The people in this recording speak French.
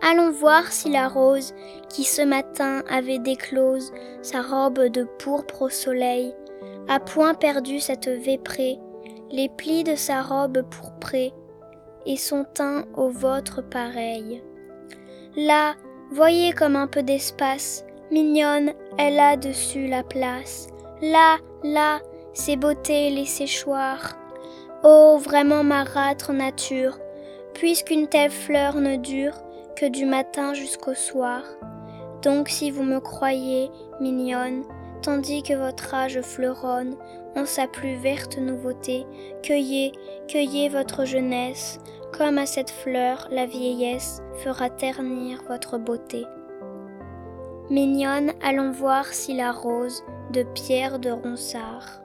Allons voir si la rose, qui ce matin avait déclose sa robe de pourpre au soleil, a point perdu cette véprée, les plis de sa robe pourprée, et son teint au vôtre pareil. Là, voyez comme un peu d'espace, mignonne, elle a dessus la place. Là, là, ses beautés, les séchoirs. Oh, vraiment marâtre nature, puisqu'une telle fleur ne dure que du matin jusqu'au soir. Donc si vous me croyez mignonne, tandis que votre âge fleuronne en sa plus verte nouveauté, cueillez, cueillez votre jeunesse, comme à cette fleur la vieillesse fera ternir votre beauté. Mignonne, allons voir si la rose de pierre de Ronsard